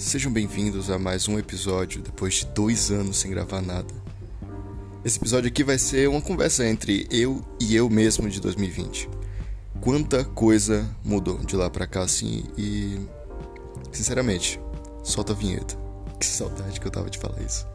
Sejam bem-vindos a mais um episódio depois de dois anos sem gravar nada. Esse episódio aqui vai ser uma conversa entre eu e eu mesmo de 2020. Quanta coisa mudou de lá pra cá assim e. Sinceramente, solta a vinheta. Que saudade que eu tava de falar isso.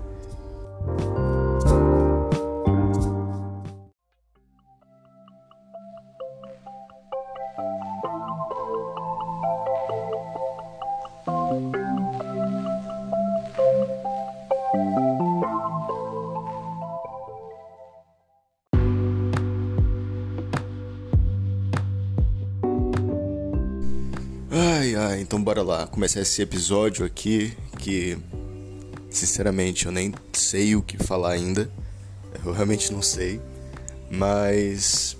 Lá começar esse episódio aqui que, sinceramente, eu nem sei o que falar ainda. Eu realmente não sei. Mas.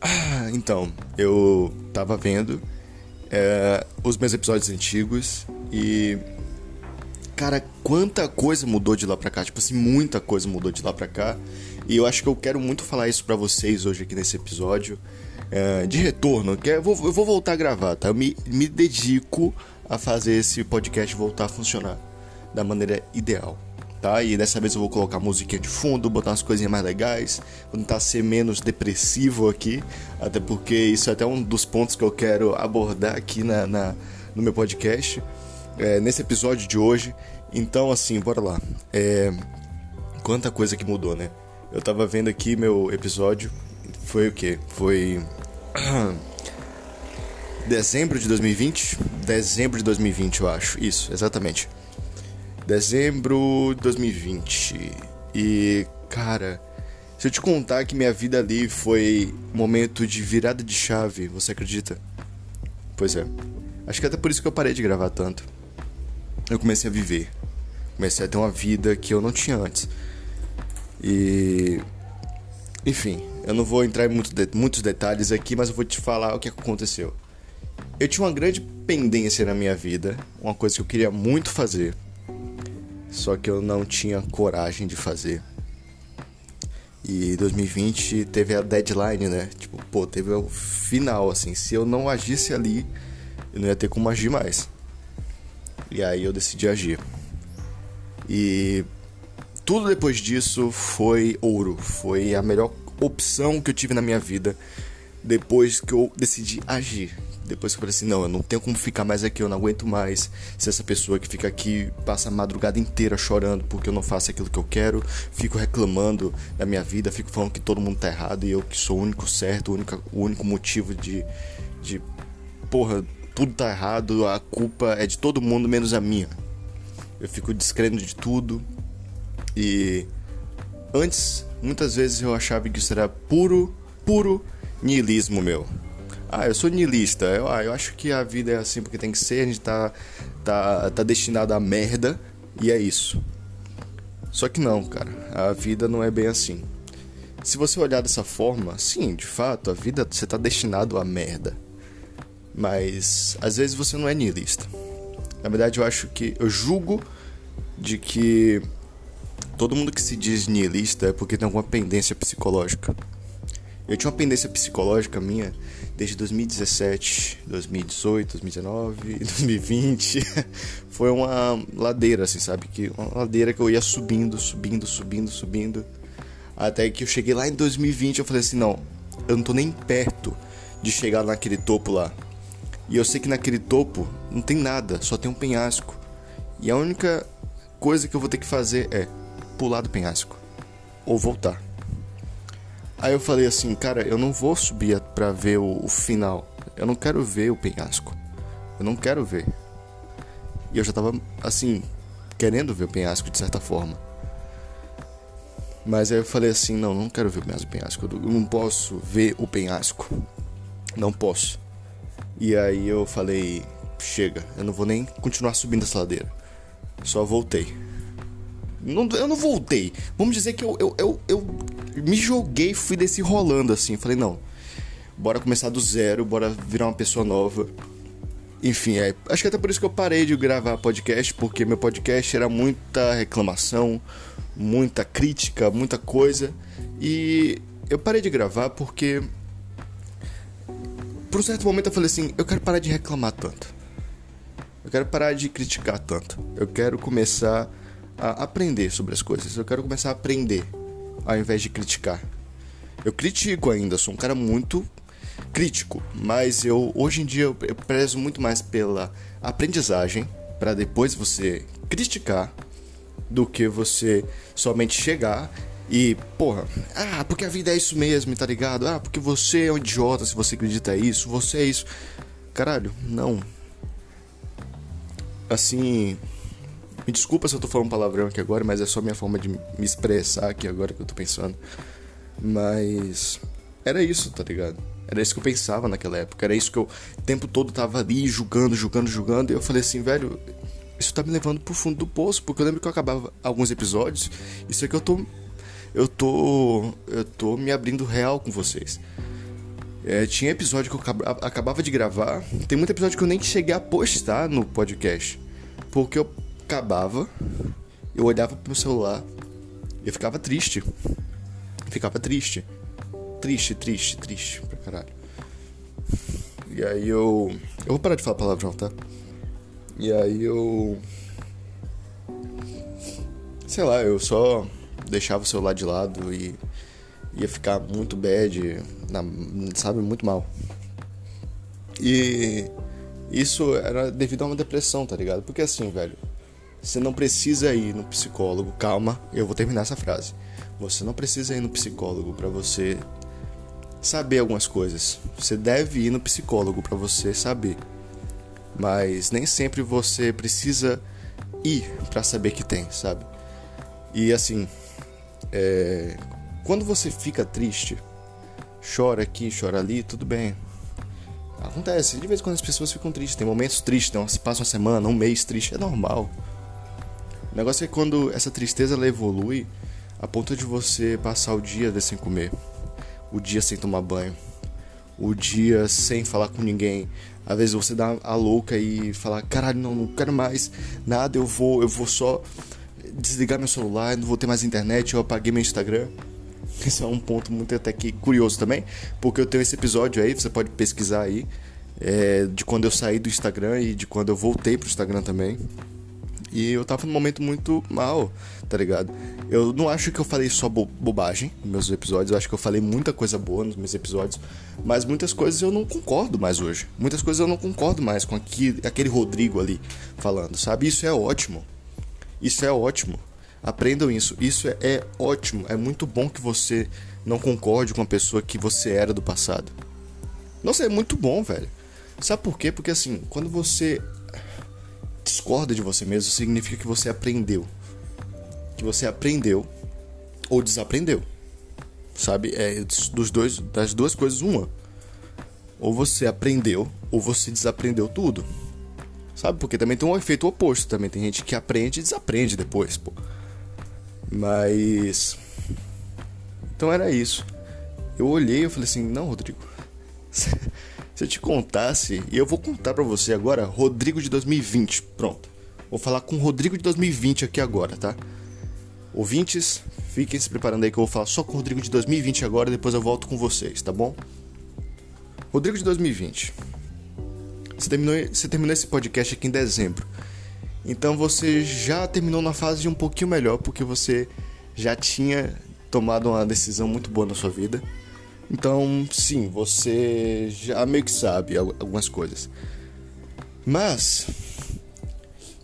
Ah, então, eu tava vendo é, os meus episódios antigos e. Cara, quanta coisa mudou de lá pra cá. Tipo assim, muita coisa mudou de lá pra cá. E eu acho que eu quero muito falar isso pra vocês hoje aqui nesse episódio. É, de retorno, que eu vou, eu vou voltar a gravar, tá? Eu me, me dedico a fazer esse podcast voltar a funcionar da maneira ideal, tá? E dessa vez eu vou colocar musiquinha de fundo, botar umas coisinhas mais legais, vou tentar ser menos depressivo aqui, até porque isso é até um dos pontos que eu quero abordar aqui na, na no meu podcast, é, nesse episódio de hoje. Então, assim, bora lá. É, quanta coisa que mudou, né? Eu tava vendo aqui meu episódio, foi o que? Foi dezembro de 2020? Dezembro de 2020, eu acho. Isso, exatamente. Dezembro de 2020. E, cara, se eu te contar que minha vida ali foi momento de virada de chave, você acredita? Pois é. Acho que até por isso que eu parei de gravar tanto. Eu comecei a viver. Comecei a ter uma vida que eu não tinha antes. E. Enfim, eu não vou entrar em muito de muitos detalhes aqui, mas eu vou te falar o que aconteceu. Eu tinha uma grande pendência na minha vida, uma coisa que eu queria muito fazer, só que eu não tinha coragem de fazer. E 2020 teve a deadline, né? Tipo, pô, teve o final, assim. Se eu não agisse ali, eu não ia ter como agir mais. E aí eu decidi agir. E tudo depois disso foi ouro. Foi a melhor opção que eu tive na minha vida depois que eu decidi agir. Depois que eu falei assim, não, eu não tenho como ficar mais aqui, eu não aguento mais ser essa pessoa que fica aqui, passa a madrugada inteira chorando porque eu não faço aquilo que eu quero, fico reclamando da minha vida, fico falando que todo mundo tá errado e eu que sou o único certo, o único, o único motivo de, de. Porra, tudo tá errado, a culpa é de todo mundo menos a minha. Eu fico descrendo de tudo e. Antes, muitas vezes eu achava que isso era puro, puro niilismo meu. Ah, eu sou niilista. Eu, ah, eu acho que a vida é assim porque tem que ser, a gente tá, tá, tá destinado a merda e é isso. Só que não, cara. A vida não é bem assim. Se você olhar dessa forma, sim, de fato, a vida você tá destinado a merda. Mas às vezes você não é niilista. Na verdade, eu acho que eu julgo de que todo mundo que se diz niilista é porque tem alguma pendência psicológica. Eu tinha uma pendência psicológica minha desde 2017, 2018, 2019, 2020. Foi uma ladeira, assim, sabe? Que uma ladeira que eu ia subindo, subindo, subindo, subindo. Até que eu cheguei lá em 2020, eu falei assim, não, eu não tô nem perto de chegar naquele topo lá. E eu sei que naquele topo não tem nada, só tem um penhasco. E a única coisa que eu vou ter que fazer é pular do penhasco ou voltar. Aí eu falei assim, cara, eu não vou subir pra ver o, o, final. Eu não quero ver o penhasco. Eu não quero ver. E eu já tava, assim, querendo ver o penhasco de certa forma. Mas aí eu falei assim, não, não quero ver o penhasco. Eu não posso ver o penhasco. Não posso. E aí eu falei, chega, eu não vou nem continuar subindo essa ladeira. Só voltei. Não, eu não voltei. Vamos dizer que eu, eu, eu, eu me joguei, fui desse rolando assim. Falei, não, bora começar do zero, bora virar uma pessoa nova. Enfim, é, acho que até por isso que eu parei de gravar podcast, porque meu podcast era muita reclamação, muita crítica, muita coisa. E eu parei de gravar porque. Por um certo momento eu falei assim: eu quero parar de reclamar tanto. Eu quero parar de criticar tanto. Eu quero começar a aprender sobre as coisas. Eu quero começar a aprender ao invés de criticar. Eu critico ainda, sou um cara muito crítico, mas eu hoje em dia eu prezo muito mais pela aprendizagem para depois você criticar do que você somente chegar e, porra, ah, porque a vida é isso mesmo, tá ligado? Ah, porque você é um idiota se você acredita isso, você é isso. Caralho, não. Assim, me desculpa se eu tô falando palavrão aqui agora, mas é só minha forma de me expressar aqui agora que eu tô pensando. Mas era isso, tá ligado? Era isso que eu pensava naquela época. Era isso que eu o tempo todo tava ali julgando, julgando, julgando. E eu falei assim, velho, isso tá me levando pro fundo do poço. Porque eu lembro que eu acabava alguns episódios. Isso que eu tô. Eu tô. Eu tô me abrindo real com vocês. É, tinha episódio que eu acabava de gravar. Tem muito episódio que eu nem cheguei a postar no podcast. Porque eu acabava, eu olhava pro meu celular eu ficava triste. ficava triste. Triste, triste, triste pra caralho. E aí eu. Eu vou parar de falar palavrão, tá? E aí eu. Sei lá, eu só deixava o celular de lado e ia ficar muito bad, na, sabe, muito mal. E isso era devido a uma depressão, tá ligado? Porque assim, velho, você não precisa ir no psicólogo. Calma, eu vou terminar essa frase. Você não precisa ir no psicólogo para você saber algumas coisas. Você deve ir no psicólogo para você saber. Mas nem sempre você precisa ir para saber que tem, sabe? E assim, é... quando você fica triste, chora aqui, chora ali, tudo bem. Acontece, de vez em quando as pessoas ficam tristes, tem momentos tristes, se passa uma semana, um mês triste, é normal. O negócio é que quando essa tristeza ela evolui a ponto de você passar o dia sem comer o dia sem tomar banho, o dia sem falar com ninguém. Às vezes você dá a louca e fala, caralho, não, não quero mais nada, eu vou, eu vou só desligar meu celular, não vou ter mais internet, eu apaguei meu Instagram. Isso é um ponto muito até que curioso também, porque eu tenho esse episódio aí, você pode pesquisar aí, é, de quando eu saí do Instagram e de quando eu voltei pro Instagram também. E eu tava num momento muito mal, tá ligado? Eu não acho que eu falei só bo bobagem nos meus episódios, eu acho que eu falei muita coisa boa nos meus episódios, mas muitas coisas eu não concordo mais hoje. Muitas coisas eu não concordo mais com aqui, aquele Rodrigo ali falando, sabe? Isso é ótimo. Isso é ótimo. Aprendam isso. Isso é, é ótimo. É muito bom que você não concorde com a pessoa que você era do passado. Nossa, é muito bom, velho. Sabe por quê? Porque assim, quando você discorda de você mesmo, significa que você aprendeu. Que você aprendeu ou desaprendeu. Sabe? É dos dois, das duas coisas uma. Ou você aprendeu ou você desaprendeu tudo. Sabe? Porque também tem um efeito oposto. Também tem gente que aprende e desaprende depois, pô. Mas. Então era isso. Eu olhei e falei assim: Não, Rodrigo. Se eu te contasse, e eu vou contar para você agora, Rodrigo de 2020. Pronto. Vou falar com o Rodrigo de 2020 aqui agora, tá? Ouvintes, fiquem se preparando aí que eu vou falar só com o Rodrigo de 2020 agora, depois eu volto com vocês, tá bom? Rodrigo de 2020. Você terminou, você terminou esse podcast aqui em dezembro. Então você já terminou na fase de um pouquinho melhor, porque você já tinha tomado uma decisão muito boa na sua vida. Então, sim, você já meio que sabe algumas coisas. Mas,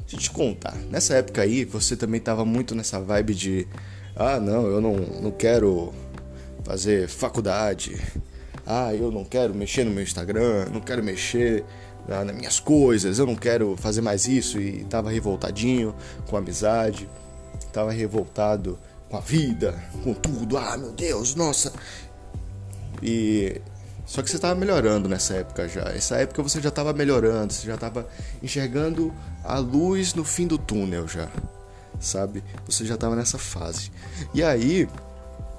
deixa eu te contar, nessa época aí, você também tava muito nessa vibe de: ah, não, eu não, não quero fazer faculdade. Ah, eu não quero mexer no meu Instagram, não quero mexer nas minhas coisas, eu não quero fazer mais isso. E tava revoltadinho com a amizade, tava revoltado com a vida, com tudo. Ah, meu Deus, nossa, e só que você estava melhorando nessa época já. Essa época você já estava melhorando, você já estava enxergando a luz no fim do túnel já. Sabe? Você já estava nessa fase. E aí,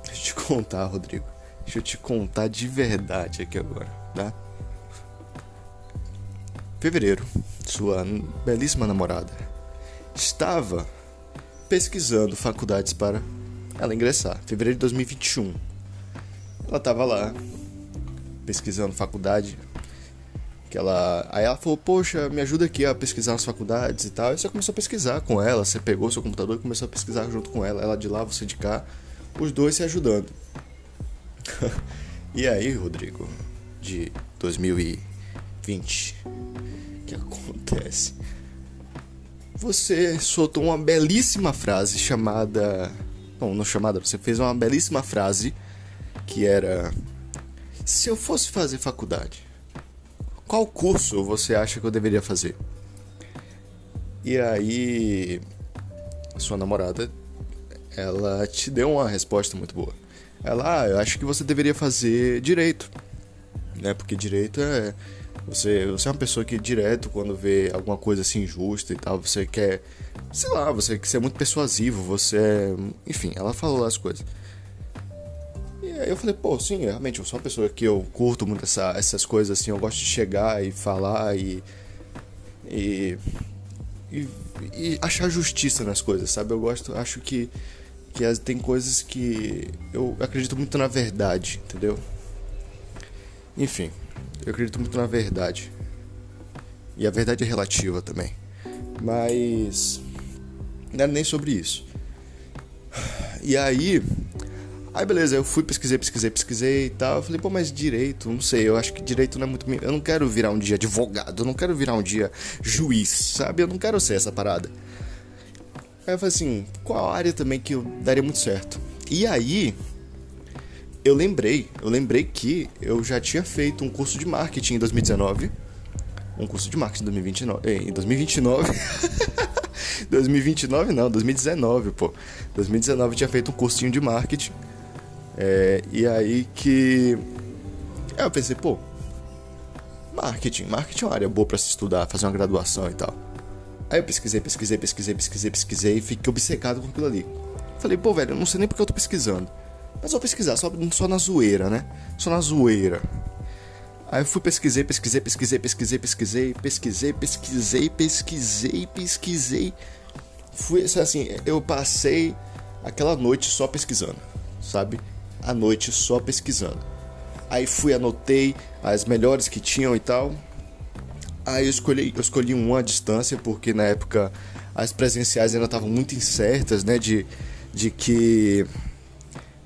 deixa eu te contar, Rodrigo. Deixa eu te contar de verdade aqui agora, tá? Fevereiro, sua belíssima namorada estava pesquisando faculdades para ela ingressar. Fevereiro de 2021 ela tava lá, pesquisando faculdade. Que ela, aí ela falou, poxa, me ajuda aqui a pesquisar nas faculdades e tal. E você começou a pesquisar com ela, você pegou seu computador e começou a pesquisar junto com ela. Ela de lá, você de cá, os dois se ajudando. e aí, Rodrigo, de 2020, o que acontece? Você soltou uma belíssima frase chamada. Não, não chamada, você fez uma belíssima frase que era: Se eu fosse fazer faculdade, qual curso você acha que eu deveria fazer? E aí, sua namorada, ela te deu uma resposta muito boa. Ela, ah, eu acho que você deveria fazer direito, né? Porque direito é você, você é uma pessoa que direto quando vê alguma coisa assim injusta e tal, você quer, sei lá, você quer ser muito persuasivo, você, é, enfim, ela falou as coisas. Aí eu falei, pô, sim, realmente, eu sou uma pessoa que eu curto muito essa, essas coisas assim, eu gosto de chegar e falar e e, e, e achar justiça nas coisas, sabe? Eu gosto, acho que que tem coisas que eu acredito muito na verdade, entendeu? Enfim, eu acredito muito na verdade. E a verdade é relativa também. Mas não era nem sobre isso. E aí, aí beleza, eu fui pesquisei, pesquisei, pesquisei e tal. Eu falei, pô, mas direito, não sei, eu acho que direito não é muito. Eu não quero virar um dia advogado, eu não quero virar um dia juiz, sabe? Eu não quero ser essa parada. Aí eu falei assim, qual área também que eu daria muito certo? E aí, eu lembrei, eu lembrei que eu já tinha feito um curso de marketing em 2019. Um curso de marketing em 2029. Em 2029. 2029 não, 2019, pô. 2019 eu tinha feito um cursinho de marketing. É, e aí que. Eu pensei, pô, marketing, marketing é uma área boa para se estudar, fazer uma graduação e tal. Aí eu pesquisei, pesquisei, pesquisei, pesquisei, pesquisei e fiquei obcecado com aquilo ali. Falei, pô, velho, eu não sei nem porque eu tô pesquisando. Mas vou pesquisar, só, só na zoeira, né? Só na zoeira. Aí eu fui pesquisei, pesquisei, pesquisei, pesquisei, pesquisei, pesquisei, pesquisei, pesquisei, pesquisei. Fui assim, eu passei aquela noite só pesquisando, sabe? A noite só pesquisando. Aí fui, anotei as melhores que tinham e tal. Aí eu escolhi, eu escolhi uma à distância, porque na época as presenciais ainda estavam muito incertas, né? De, de que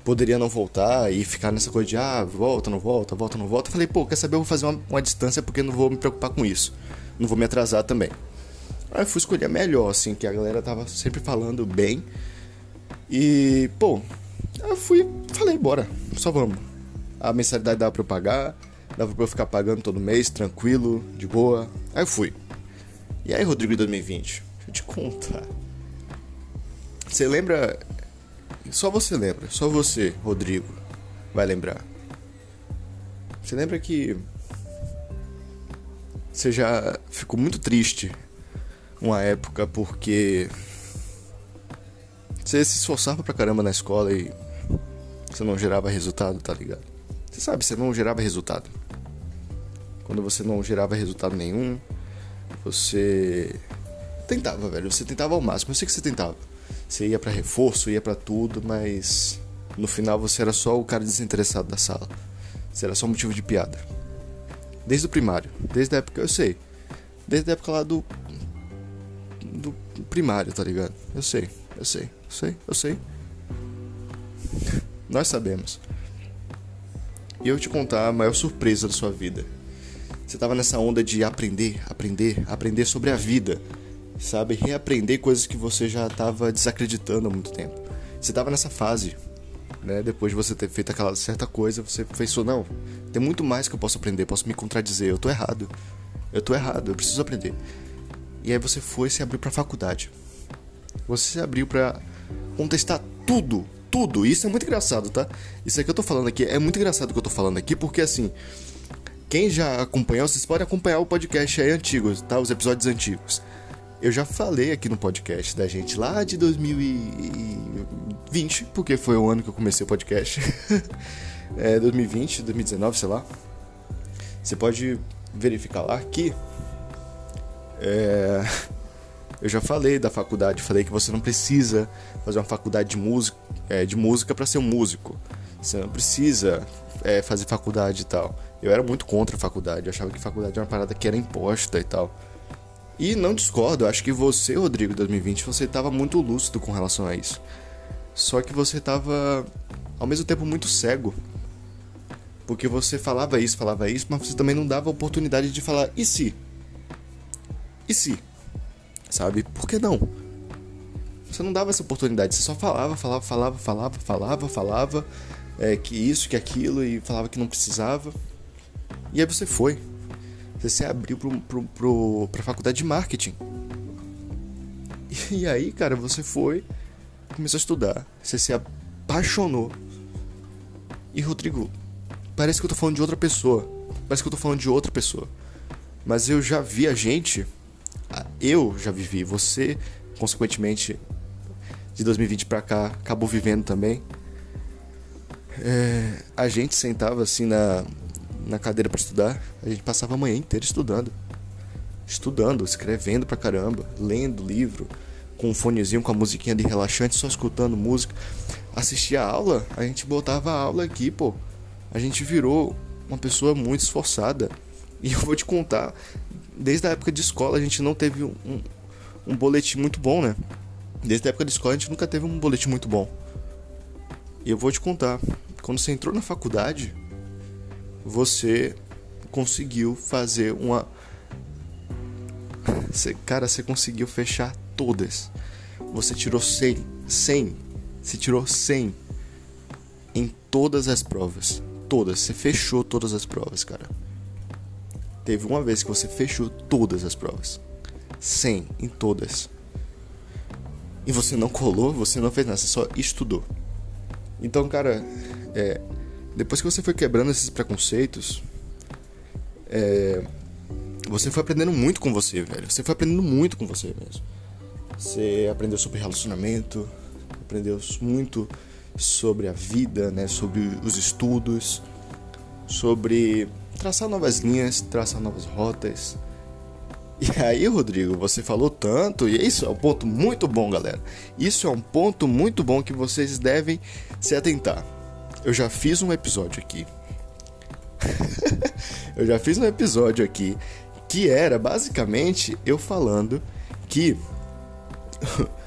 poderia não voltar e ficar nessa coisa de ah, volta, não volta, volta, não volta. Eu falei, pô, quer saber? Eu vou fazer uma, uma distância porque não vou me preocupar com isso. Não vou me atrasar também. Aí eu fui escolher a melhor, assim, que a galera tava sempre falando bem. E, pô, eu fui, falei, bora, só vamos. A mensalidade dava pra eu pagar, dava pra eu ficar pagando todo mês, tranquilo, de boa. Aí eu fui. E aí, Rodrigo, 2020? Deixa eu te contar. Você lembra. Só você lembra, só você, Rodrigo, vai lembrar. Você lembra que. Você já ficou muito triste uma época porque. Você se esforçava pra caramba na escola e. Você não gerava resultado, tá ligado? Você sabe, você não gerava resultado. Quando você não gerava resultado nenhum, você tentava, velho. Você tentava ao máximo. Eu sei que você tentava. Você ia para reforço, ia para tudo, mas no final você era só o cara desinteressado da sala. Você era só motivo de piada. Desde o primário, desde a época eu sei. Desde a época lá do do primário, tá ligado? Eu sei, eu sei, eu sei, eu sei. Nós sabemos. E eu te contar a maior surpresa da sua vida. Você tava nessa onda de aprender, aprender, aprender sobre a vida sabe? Reaprender coisas que você já estava desacreditando há muito tempo. Você estava nessa fase, né? Depois de você ter feito aquela certa coisa, você pensou: não, tem muito mais que eu posso aprender, posso me contradizer, eu tô errado. Eu tô errado, eu preciso aprender. E aí você foi se abriu para a faculdade. Você se abriu para contestar tudo, tudo. Isso é muito engraçado, tá? Isso aqui que eu tô falando aqui é muito engraçado o que eu tô falando aqui, porque assim, quem já acompanhou, vocês podem acompanhar o podcast aí antigo, tá? Os episódios antigos. Eu já falei aqui no podcast da gente lá de 2020, porque foi o ano que eu comecei o podcast. é 2020, 2019, sei lá. Você pode verificar lá que é, eu já falei da faculdade, falei que você não precisa fazer uma faculdade de música, é, de música para ser um músico. Você não precisa é, fazer faculdade e tal. Eu era muito contra a faculdade, eu achava que faculdade era uma parada que era imposta e tal. E não discordo, acho que você, Rodrigo, 2020, você estava muito lúcido com relação a isso. Só que você estava ao mesmo tempo muito cego. Porque você falava isso, falava isso, mas você também não dava oportunidade de falar e se? E se? Sabe? Por que não? Você não dava essa oportunidade, você só falava, falava, falava, falava, falava, falava, é, que isso, que aquilo, e falava que não precisava. E aí você foi. Você se abriu pro, pro, pro, pra faculdade de marketing. E aí, cara, você foi, começou a estudar, você se apaixonou. E Rodrigo, parece que eu tô falando de outra pessoa. Parece que eu tô falando de outra pessoa. Mas eu já vi a gente, eu já vivi, você, consequentemente, de 2020 para cá acabou vivendo também. É, a gente sentava assim na, na cadeira para estudar, a gente passava a manhã inteira estudando. Estudando, escrevendo pra caramba, lendo livro, com um fonezinho, com a musiquinha de relaxante, só escutando música. Assistia a aula, a gente botava a aula aqui, pô. A gente virou uma pessoa muito esforçada. E eu vou te contar, desde a época de escola a gente não teve um, um, boletim muito bom, né? Desde a época de escola a gente nunca teve um boletim muito bom. E eu vou te contar, quando você entrou na faculdade, você conseguiu fazer uma. Você, cara, você conseguiu fechar todas. Você tirou 100. 100. Você tirou 100 em todas as provas. Todas. Você fechou todas as provas, cara. Teve uma vez que você fechou todas as provas. 100 em todas e você não colou, você não fez nada, você só estudou. Então, cara, é, depois que você foi quebrando esses preconceitos, é, você foi aprendendo muito com você, velho. Você foi aprendendo muito com você mesmo. Você aprendeu sobre relacionamento, aprendeu muito sobre a vida, né, sobre os estudos, sobre traçar novas linhas, traçar novas rotas e aí, Rodrigo, você falou tanto, e isso é um ponto muito bom, galera. Isso é um ponto muito bom que vocês devem se atentar. Eu já fiz um episódio aqui. eu já fiz um episódio aqui que era basicamente eu falando que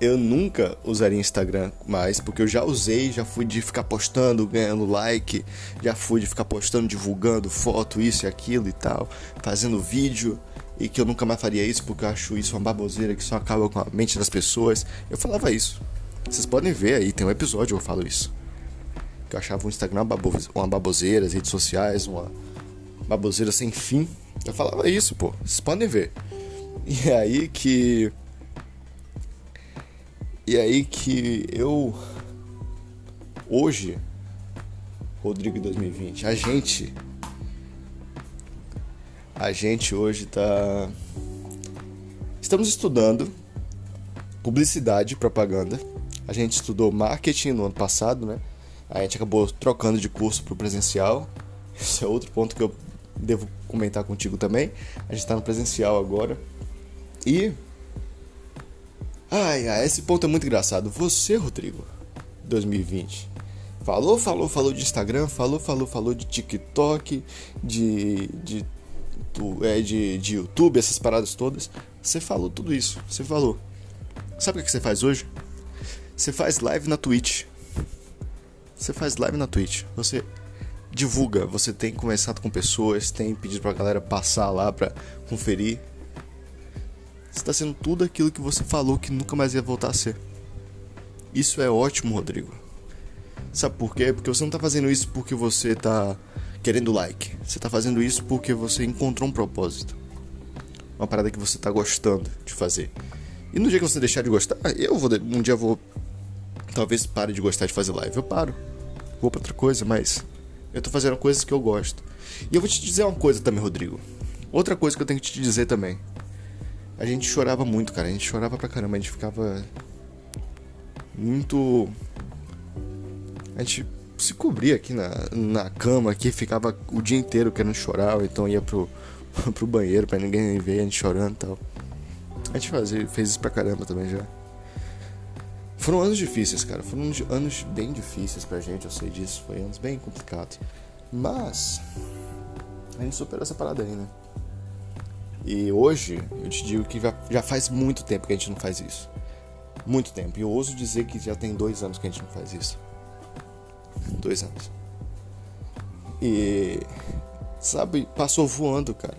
eu nunca usaria Instagram mais, porque eu já usei, já fui de ficar postando, ganhando like, já fui de ficar postando, divulgando foto, isso e aquilo e tal, fazendo vídeo e que eu nunca mais faria isso porque eu acho isso uma baboseira que só acaba com a mente das pessoas. Eu falava isso. Vocês podem ver aí, tem um episódio que eu falo isso. Que eu achava o Instagram uma baboseira, as redes sociais, uma baboseira sem fim. Eu falava isso, pô. Vocês podem ver. E é aí que. E aí que eu. Hoje, Rodrigo 2020, a gente a gente hoje está. Estamos estudando publicidade propaganda. A gente estudou marketing no ano passado, né? A gente acabou trocando de curso para o presencial. Esse é outro ponto que eu devo comentar contigo também. A gente está no presencial agora. E. Ai, ai, esse ponto é muito engraçado. Você, Rodrigo, 2020. Falou, falou, falou de Instagram, falou, falou, falou de TikTok, de, de do, é, de, de YouTube, essas paradas todas. Você falou tudo isso. Você falou. Sabe o que você faz hoje? Você faz live na Twitch. Você faz live na Twitch. Você divulga. Você tem conversado com pessoas, tem pedido pra galera passar lá pra conferir. Você tá sendo tudo aquilo que você falou que nunca mais ia voltar a ser. Isso é ótimo, Rodrigo. Sabe por quê? Porque você não tá fazendo isso porque você tá querendo like. Você tá fazendo isso porque você encontrou um propósito. Uma parada que você tá gostando de fazer. E no dia que você deixar de gostar, eu vou um dia vou talvez pare de gostar de fazer live. Eu paro. Vou para outra coisa, mas eu tô fazendo coisas que eu gosto. E eu vou te dizer uma coisa também, Rodrigo. Outra coisa que eu tenho que te dizer também. A gente chorava muito, cara. A gente chorava pra caramba. A gente ficava muito. A gente se cobria aqui na, na cama, aqui, ficava o dia inteiro querendo chorar, ou então ia pro, pro banheiro pra ninguém ver a gente chorando e tal. A gente fazia, fez isso pra caramba também já. foram anos difíceis, cara. Foram anos bem difíceis pra gente, eu sei disso. Foi anos bem complicados. Mas a gente superou essa parada aí, né? E hoje eu te digo que já faz muito tempo que a gente não faz isso. Muito tempo. E eu ouso dizer que já tem dois anos que a gente não faz isso. Dois anos. E. Sabe, passou voando, cara.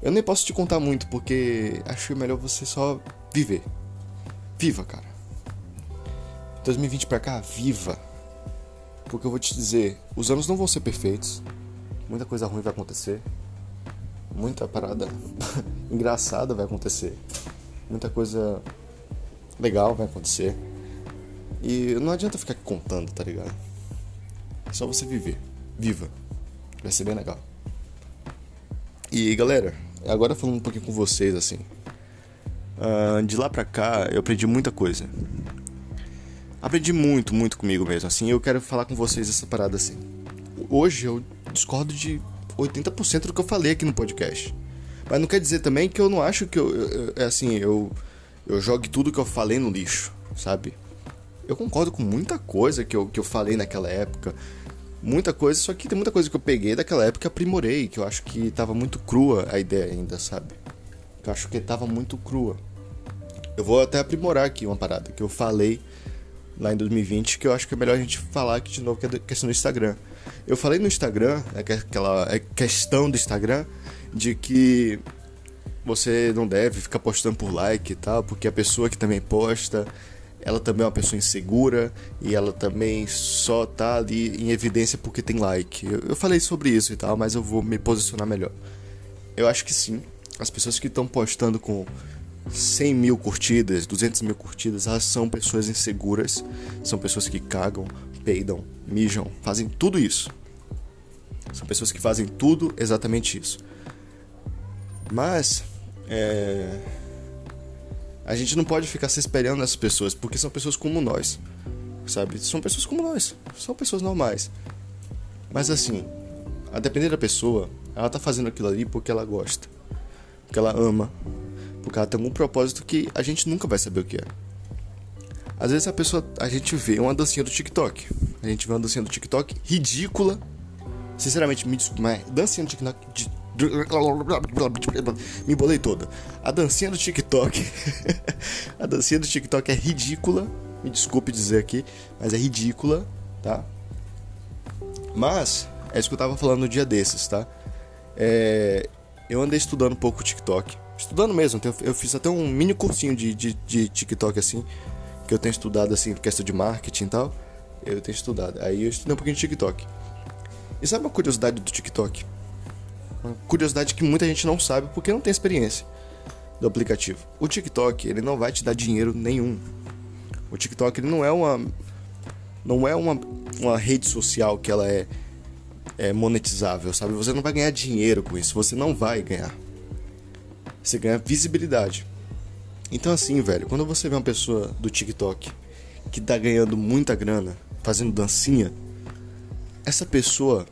Eu nem posso te contar muito porque acho melhor você só viver. Viva, cara. 2020 pra cá, viva. Porque eu vou te dizer, os anos não vão ser perfeitos. Muita coisa ruim vai acontecer. Muita parada engraçada vai acontecer. Muita coisa legal vai acontecer. E não adianta ficar contando, tá ligado? É só você viver. Viva. Vai ser bem legal. E galera, agora falando um pouquinho com vocês assim. Uh, de lá pra cá eu aprendi muita coisa. Aprendi muito, muito comigo mesmo. Assim, eu quero falar com vocês essa parada assim. Hoje eu discordo de 80% do que eu falei aqui no podcast. Mas não quer dizer também que eu não acho que eu, eu assim, eu eu jogue tudo que eu falei no lixo, sabe? Eu concordo com muita coisa que eu, que eu falei naquela época. Muita coisa, só que tem muita coisa que eu peguei daquela época e aprimorei, que eu acho que tava muito crua a ideia ainda, sabe? Eu acho que tava muito crua. Eu vou até aprimorar aqui uma parada que eu falei lá em 2020, que eu acho que é melhor a gente falar aqui de novo, que é a questão do Instagram. Eu falei no Instagram, é aquela é questão do Instagram, de que você não deve ficar postando por like e tal, porque a pessoa que também posta, ela também é uma pessoa insegura e ela também só tá ali em evidência porque tem like. Eu, eu falei sobre isso e tal, mas eu vou me posicionar melhor. Eu acho que sim. As pessoas que estão postando com 100 mil curtidas, 200 mil curtidas, elas são pessoas inseguras, são pessoas que cagam, peidam, mijam, fazem tudo isso. São pessoas que fazem tudo exatamente isso. Mas é... A gente não pode ficar se espelhando nessas pessoas, porque são pessoas como nós, sabe? São pessoas como nós, são pessoas normais. Mas assim, a depender da pessoa, ela tá fazendo aquilo ali porque ela gosta, porque ela ama, porque ela tem algum propósito que a gente nunca vai saber o que é. Às vezes a pessoa, a gente vê uma dancinha do TikTok, a gente vê uma dancinha do TikTok ridícula. Sinceramente, me desculpa, mas dancinha do TikTok, me bolei toda. A dancinha do TikTok. a dancinha do TikTok é ridícula. Me desculpe dizer aqui, mas é ridícula, tá? Mas, é isso que eu tava falando no dia desses, tá? É, eu andei estudando um pouco o TikTok. Estudando mesmo, eu fiz até um mini cursinho de, de, de TikTok assim. Que eu tenho estudado assim, questão de marketing e tal. Eu tenho estudado. Aí eu estudei um pouquinho de TikTok. E sabe uma curiosidade do TikTok? Uma curiosidade que muita gente não sabe porque não tem experiência do aplicativo. O TikTok, ele não vai te dar dinheiro nenhum. O TikTok, ele não é uma não é uma, uma rede social que ela é, é monetizável, sabe? Você não vai ganhar dinheiro com isso, você não vai ganhar. Você ganha visibilidade. Então assim, velho, quando você vê uma pessoa do TikTok que tá ganhando muita grana fazendo dancinha, essa pessoa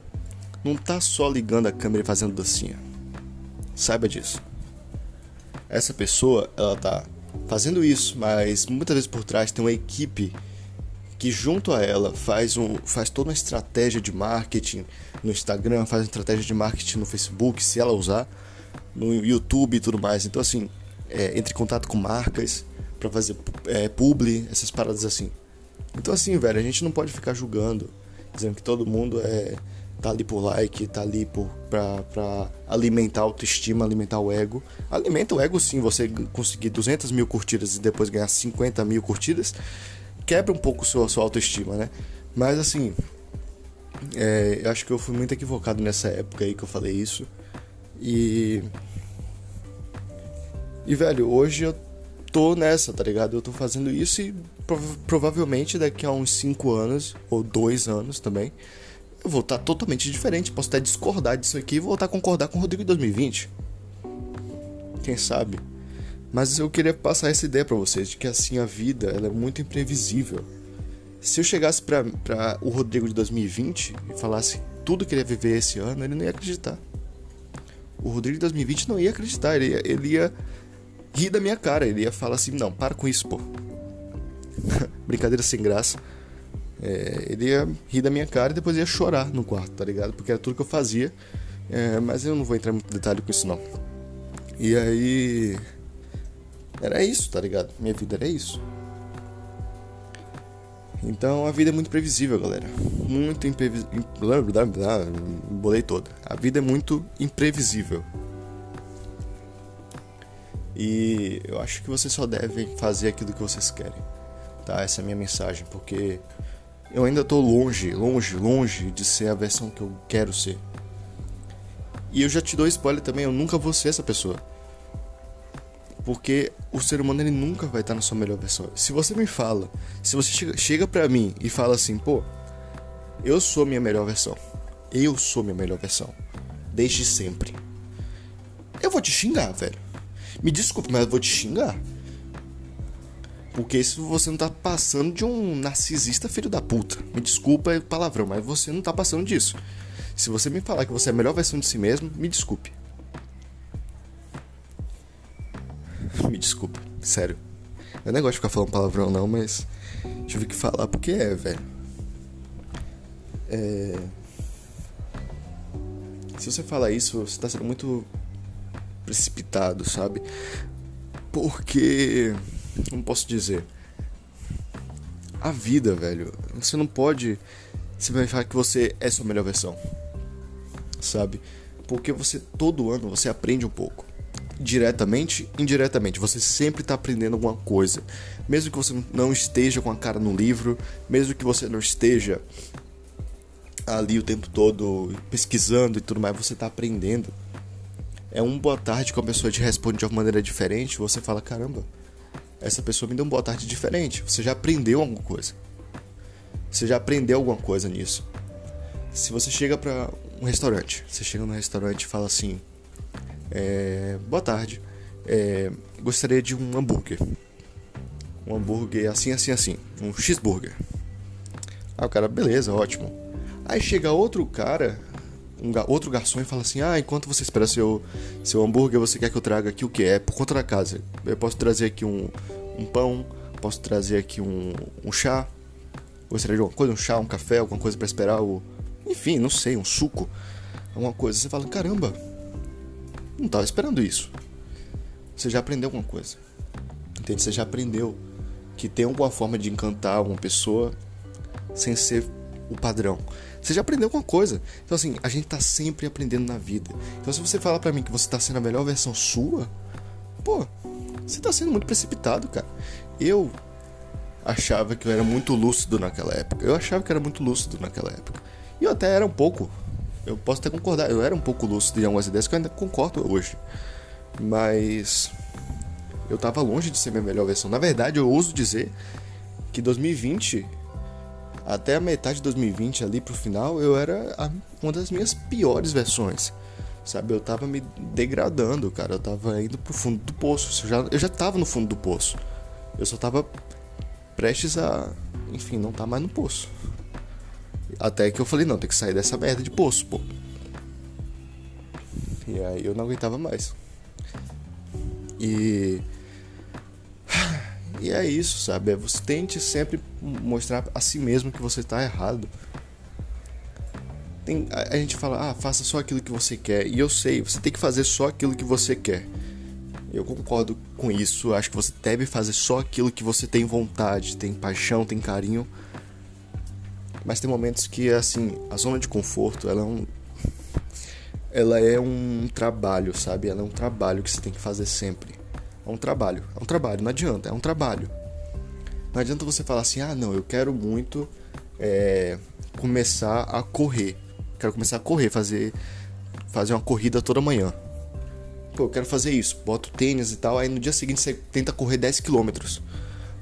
não tá só ligando a câmera e fazendo dancinha. Saiba disso. Essa pessoa, ela tá fazendo isso, mas muitas vezes por trás tem uma equipe que junto a ela faz, um, faz toda uma estratégia de marketing no Instagram, faz uma estratégia de marketing no Facebook, se ela usar, no YouTube e tudo mais. Então assim, é, entre em contato com marcas para fazer é, publi, essas paradas assim. Então assim, velho, a gente não pode ficar julgando, dizendo que todo mundo é tá ali por like, tá ali por, pra, pra alimentar a autoestima, alimentar o ego. Alimenta o ego sim, você conseguir 200 mil curtidas e depois ganhar 50 mil curtidas, quebra um pouco sua, sua autoestima, né? Mas assim, é, eu acho que eu fui muito equivocado nessa época aí que eu falei isso. E. E velho, hoje eu tô nessa, tá ligado? Eu tô fazendo isso e prov provavelmente daqui a uns 5 anos, ou 2 anos também, eu vou estar totalmente diferente. Posso até discordar disso aqui e voltar a concordar com o Rodrigo em 2020. Quem sabe? Mas eu queria passar essa ideia para vocês de que assim a vida ela é muito imprevisível. Se eu chegasse para o Rodrigo de 2020 e falasse tudo que ele ia viver esse ano, ele não ia acreditar. O Rodrigo de 2020 não ia acreditar, ele ia, ele ia rir da minha cara, ele ia falar assim: não, para com isso, pô. brincadeira sem graça. É, ele ia rir da minha cara e depois ia chorar no quarto, tá ligado? Porque era tudo que eu fazia. É, mas eu não vou entrar muito detalhe com isso não. E aí. Era isso, tá ligado? Minha vida era isso. Então a vida é muito previsível, galera. Muito imprevisível. Bolei toda. A vida é muito imprevisível. E eu acho que vocês só devem fazer aquilo que vocês querem. Tá? Essa é a minha mensagem, porque eu ainda tô longe, longe, longe de ser a versão que eu quero ser. E eu já te dou spoiler também, eu nunca vou ser essa pessoa. Porque o ser humano ele nunca vai estar na sua melhor versão. Se você me fala, se você chega, chega pra mim e fala assim, pô, eu sou minha melhor versão. Eu sou minha melhor versão. Desde sempre. Eu vou te xingar, velho. Me desculpe, mas eu vou te xingar. Porque isso você não tá passando de um narcisista filho da puta. Me desculpa é palavrão, mas você não tá passando disso. Se você me falar que você é a melhor versão de si mesmo, me desculpe. Me desculpa, sério. Eu não gosto de ficar falando palavrão não, mas tive que falar porque é, velho. É... Se você falar isso, você tá sendo muito precipitado, sabe? Porque. Como posso dizer? A vida, velho. Você não pode simplesmente falar que você é sua melhor versão. Sabe? Porque você, todo ano, você aprende um pouco. Diretamente, indiretamente. Você sempre está aprendendo alguma coisa. Mesmo que você não esteja com a cara no livro, mesmo que você não esteja ali o tempo todo pesquisando e tudo mais, você está aprendendo é um boa tarde que a pessoa te responde de uma maneira diferente, você fala: caramba, essa pessoa me deu um boa tarde diferente. Você já aprendeu alguma coisa. Você já aprendeu alguma coisa nisso. Se você chega para um restaurante, você chega no restaurante e fala assim: é, boa tarde, é, gostaria de um hambúrguer. Um hambúrguer assim, assim, assim. Um cheeseburger. Aí o cara, beleza, ótimo. Aí chega outro cara um, outro garçom e fala assim: Ah, enquanto você espera seu, seu hambúrguer, você quer que eu traga aqui o que? É por conta da casa. Eu posso trazer aqui um, um pão, posso trazer aqui um, um chá. Gostaria de alguma coisa? Um chá, um café, alguma coisa para esperar o. Enfim, não sei, um suco. Alguma coisa. Você fala: Caramba, não tava esperando isso. Você já aprendeu alguma coisa. Entende? Você já aprendeu que tem alguma forma de encantar uma pessoa sem ser o padrão. Você já aprendeu alguma coisa. Então, assim, a gente tá sempre aprendendo na vida. Então, se você falar para mim que você tá sendo a melhor versão sua, pô, você tá sendo muito precipitado, cara. Eu achava que eu era muito lúcido naquela época. Eu achava que era muito lúcido naquela época. E eu até era um pouco. Eu posso até concordar. Eu era um pouco lúcido em algumas ideias que eu ainda concordo hoje. Mas. Eu tava longe de ser minha melhor versão. Na verdade, eu ouso dizer que 2020 até a metade de 2020 ali pro final, eu era uma das minhas piores versões. Sabe, eu tava me degradando, cara. Eu tava indo pro fundo do poço. Eu já, eu já tava no fundo do poço. Eu só tava prestes a. Enfim, não tá mais no poço. Até que eu falei, não, tem que sair dessa merda de poço, pô. E aí eu não aguentava mais. E e é isso, sabe? É você tente sempre mostrar a si mesmo que você está errado. Tem, a, a, gente fala, ah, faça só aquilo que você quer. E eu sei, você tem que fazer só aquilo que você quer. Eu concordo com isso. Acho que você deve fazer só aquilo que você tem vontade, tem paixão, tem carinho. Mas tem momentos que, assim, a zona de conforto, ela é um. Ela é um trabalho, sabe? Ela é um trabalho que você tem que fazer sempre. É um trabalho. É um trabalho, não adianta, é um trabalho. Não adianta você falar assim, ah não, eu quero muito é, começar a correr. Quero começar a correr, fazer, fazer uma corrida toda manhã. Pô, eu quero fazer isso. Bota o tênis e tal, aí no dia seguinte você tenta correr 10 km.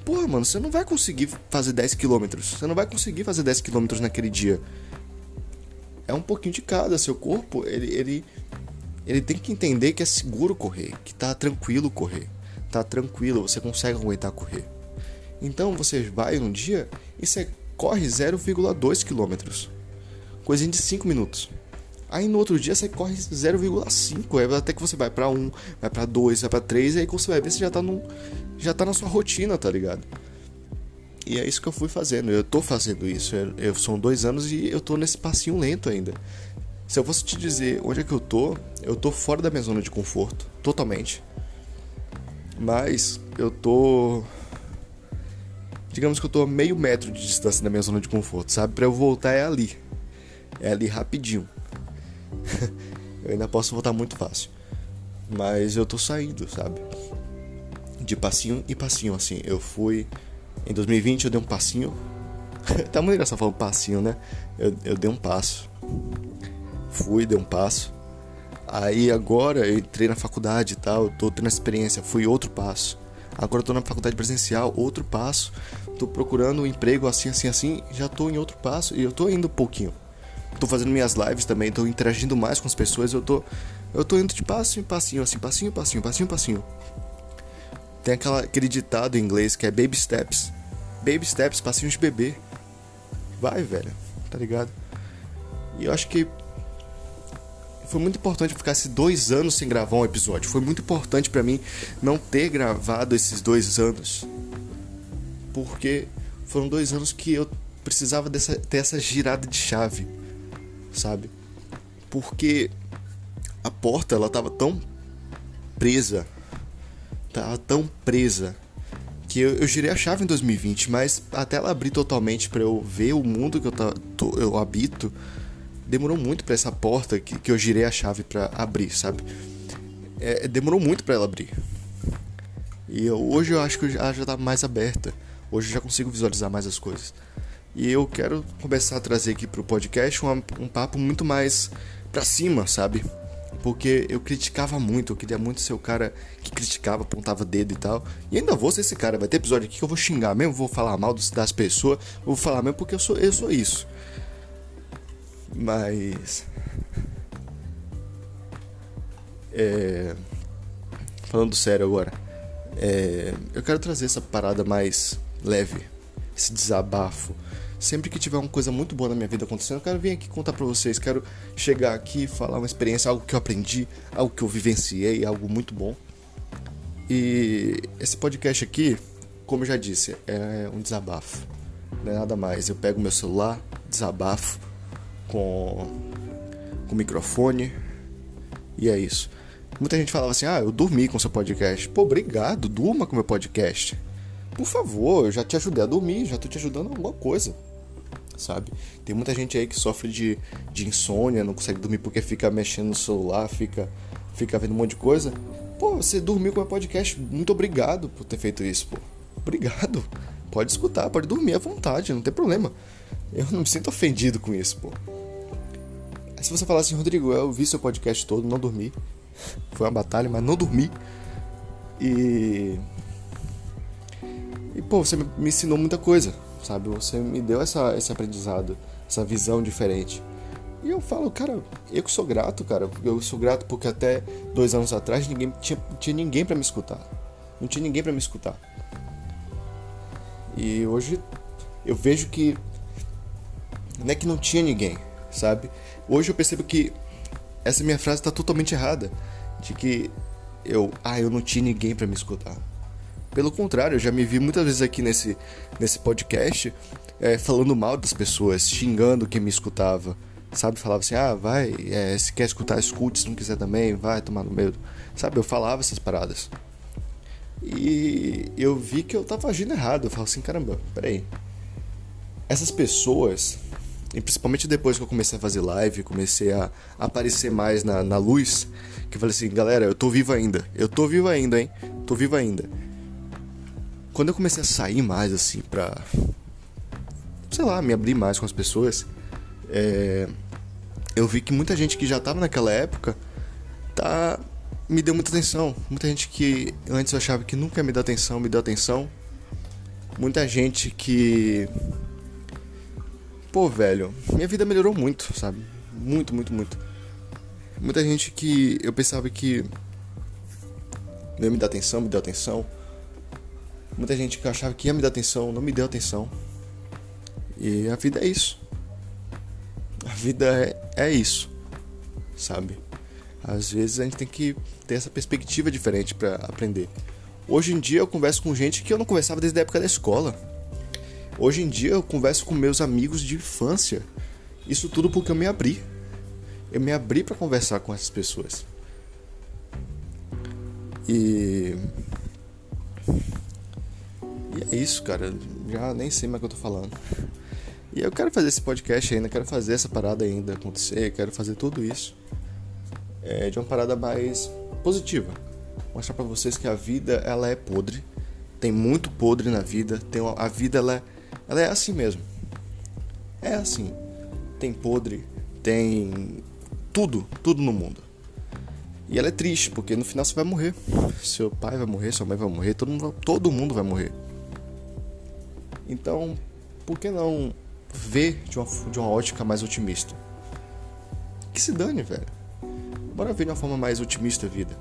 Pô, mano, você não vai conseguir fazer 10 km. Você não vai conseguir fazer 10 km naquele dia. É um pouquinho de cada. Seu corpo, ele, ele, ele tem que entender que é seguro correr, que tá tranquilo correr tá tranquilo, você consegue aguentar correr. Então você vai um dia e você corre 0,2 km, coisinha de 5 minutos. Aí no outro dia você corre 0,5, até que você vai para 1, vai para 2, vai para 3, e aí quando você vai ver você já tá no já tá na sua rotina, tá ligado? E é isso que eu fui fazendo. Eu tô fazendo isso. Eu, eu são dois anos e eu tô nesse passinho lento ainda. Se eu fosse te dizer onde é que eu tô, eu tô fora da minha zona de conforto, totalmente. Mas eu tô. Digamos que eu tô a meio metro de distância da minha zona de conforto, sabe? Pra eu voltar é ali. É ali rapidinho. eu ainda posso voltar muito fácil. Mas eu tô saindo, sabe? De passinho em passinho, assim. Eu fui. Em 2020 eu dei um passinho. tá muito engraçado falar passinho, né? Eu, eu dei um passo fui, dei um passo. Aí agora eu entrei na faculdade e tal, tô tendo experiência, fui outro passo. Agora eu tô na faculdade presencial, outro passo. Tô procurando um emprego assim, assim, assim, já tô em outro passo e eu tô indo um pouquinho. Tô fazendo minhas lives também, tô interagindo mais com as pessoas, eu tô eu tô indo de passo em passinho, assim, passinho, passinho, passinho, passinho. Tem aquela, aquele ditado em inglês que é baby steps. Baby steps, passinhos de bebê. Vai, velho, tá ligado? E eu acho que foi muito importante ficar esses dois anos sem gravar um episódio. Foi muito importante para mim não ter gravado esses dois anos. Porque foram dois anos que eu precisava dessa, ter essa girada de chave, sabe? Porque a porta ela tava tão presa, tava tão presa que eu, eu girei a chave em 2020, mas até ela abrir totalmente para eu ver o mundo que eu, tá, eu habito, demorou muito para essa porta que, que eu girei a chave para abrir, sabe? É, demorou muito para ela abrir. E eu, hoje eu acho que ela já tá mais aberta. Hoje eu já consigo visualizar mais as coisas. E eu quero começar a trazer aqui pro podcast um, um papo muito mais pra cima, sabe? Porque eu criticava muito, eu queria muito ser o cara que criticava, apontava dedo e tal. E ainda vou ser esse cara. Vai ter episódio aqui que eu vou xingar mesmo, vou falar mal das pessoas, vou falar mesmo porque eu sou, eu sou isso. Mas. É, falando sério agora, é, eu quero trazer essa parada mais leve, esse desabafo. Sempre que tiver uma coisa muito boa na minha vida acontecendo, eu quero vir aqui contar pra vocês. Quero chegar aqui falar uma experiência, algo que eu aprendi, algo que eu vivenciei, algo muito bom. E esse podcast aqui, como eu já disse, é um desabafo. Não é nada mais. Eu pego meu celular, desabafo com, com microfone. E é isso. Muita gente falava assim: ah, eu dormi com seu podcast. Pô, obrigado, durma com meu podcast. Por favor, eu já te ajudei a dormir, já tô te ajudando alguma coisa. Sabe? Tem muita gente aí que sofre de, de insônia, não consegue dormir porque fica mexendo no celular, fica, fica vendo um monte de coisa. Pô, você dormiu com meu podcast. Muito obrigado por ter feito isso, pô. Obrigado. Pode escutar, pode dormir à vontade, não tem problema. Eu não me sinto ofendido com isso, pô. Se você falar assim, Rodrigo, eu vi seu podcast todo, não dormi. Foi uma batalha, mas não dormi. E. E, pô, você me ensinou muita coisa, sabe? Você me deu essa, esse aprendizado, essa visão diferente. E eu falo, cara, eu que sou grato, cara. Eu sou grato porque até dois anos atrás ninguém tinha, tinha ninguém para me escutar. Não tinha ninguém para me escutar. E hoje eu vejo que não é que não tinha ninguém, sabe? Hoje eu percebo que essa minha frase está totalmente errada, de que eu, ah, eu não tinha ninguém para me escutar. Pelo contrário, eu já me vi muitas vezes aqui nesse, nesse podcast é, falando mal das pessoas, xingando quem me escutava, sabe? Falava assim, ah, vai, é, se quer escutar, escute, se não quiser também, vai tomar no meio, sabe? Eu falava essas paradas. E eu vi que eu tava agindo errado. Eu falo assim, caramba, peraí. Essas pessoas e principalmente depois que eu comecei a fazer live, comecei a aparecer mais na, na luz, que eu falei assim, galera, eu tô vivo ainda. Eu tô vivo ainda, hein? Tô vivo ainda. Quando eu comecei a sair mais, assim, pra. Sei lá, me abrir mais com as pessoas, é, eu vi que muita gente que já tava naquela época tá me deu muita atenção. Muita gente que antes eu achava que nunca me dar atenção, me deu atenção. Muita gente que pô, velho, minha vida melhorou muito, sabe? Muito, muito, muito. Muita gente que eu pensava que não ia me dar atenção, me deu atenção. Muita gente que achava que ia me dar atenção, não me deu atenção. E a vida é isso. A vida é, é isso, sabe? Às vezes a gente tem que ter essa perspectiva diferente para aprender. Hoje em dia eu converso com gente que eu não conversava desde a época da escola. Hoje em dia eu converso com meus amigos de infância. Isso tudo porque eu me abri. Eu me abri para conversar com essas pessoas. E. E é isso, cara. Já nem sei mais o que eu tô falando. E eu quero fazer esse podcast ainda, quero fazer essa parada ainda acontecer, quero fazer tudo isso. É, de uma parada mais positiva. Mostrar para vocês que a vida ela é podre. Tem muito podre na vida. Tem uma, a vida ela, ela é assim mesmo. É assim. Tem podre, tem tudo, tudo no mundo. E ela é triste, porque no final você vai morrer. Seu pai vai morrer, sua mãe vai morrer, todo mundo, todo mundo vai morrer. Então, por que não ver de uma, de uma ótica mais otimista? Que se dane, velho. Bora ver de uma forma mais otimista a vida.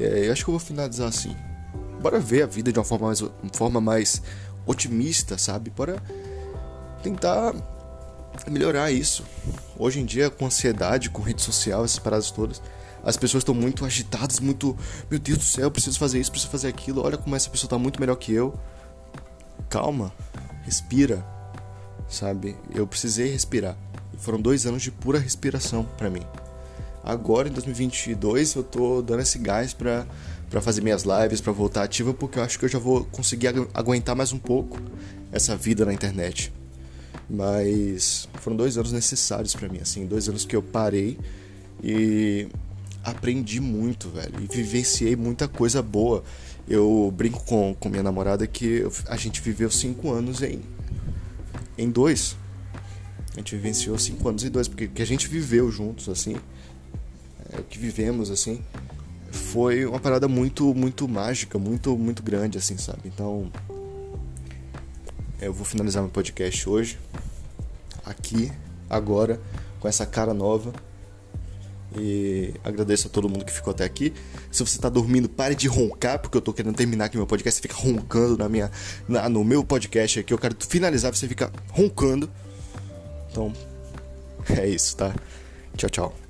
É, eu acho que eu vou finalizar assim. Bora ver a vida de uma forma mais, uma forma mais otimista, sabe? Bora tentar melhorar isso. Hoje em dia, com ansiedade, com rede social, essas paradas todas, as pessoas estão muito agitadas, muito. Meu Deus do céu, preciso fazer isso, preciso fazer aquilo. Olha como essa pessoa está muito melhor que eu. Calma, respira, sabe? Eu precisei respirar. Foram dois anos de pura respiração para mim. Agora, em 2022, eu tô dando esse gás pra, pra fazer minhas lives, pra voltar ativa, porque eu acho que eu já vou conseguir aguentar mais um pouco essa vida na internet. Mas foram dois anos necessários para mim, assim, dois anos que eu parei e aprendi muito, velho, e vivenciei muita coisa boa. Eu brinco com, com minha namorada que a gente viveu cinco anos em, em dois. A gente vivenciou cinco anos em dois, porque que a gente viveu juntos, assim, que vivemos, assim, foi uma parada muito, muito mágica, muito, muito grande, assim, sabe? Então, eu vou finalizar meu podcast hoje, aqui, agora, com essa cara nova. E agradeço a todo mundo que ficou até aqui. Se você está dormindo, pare de roncar, porque eu estou querendo terminar aqui meu podcast. Você fica roncando na minha, na, no meu podcast aqui. Eu quero finalizar, você fica roncando. Então, é isso, tá? Tchau, tchau.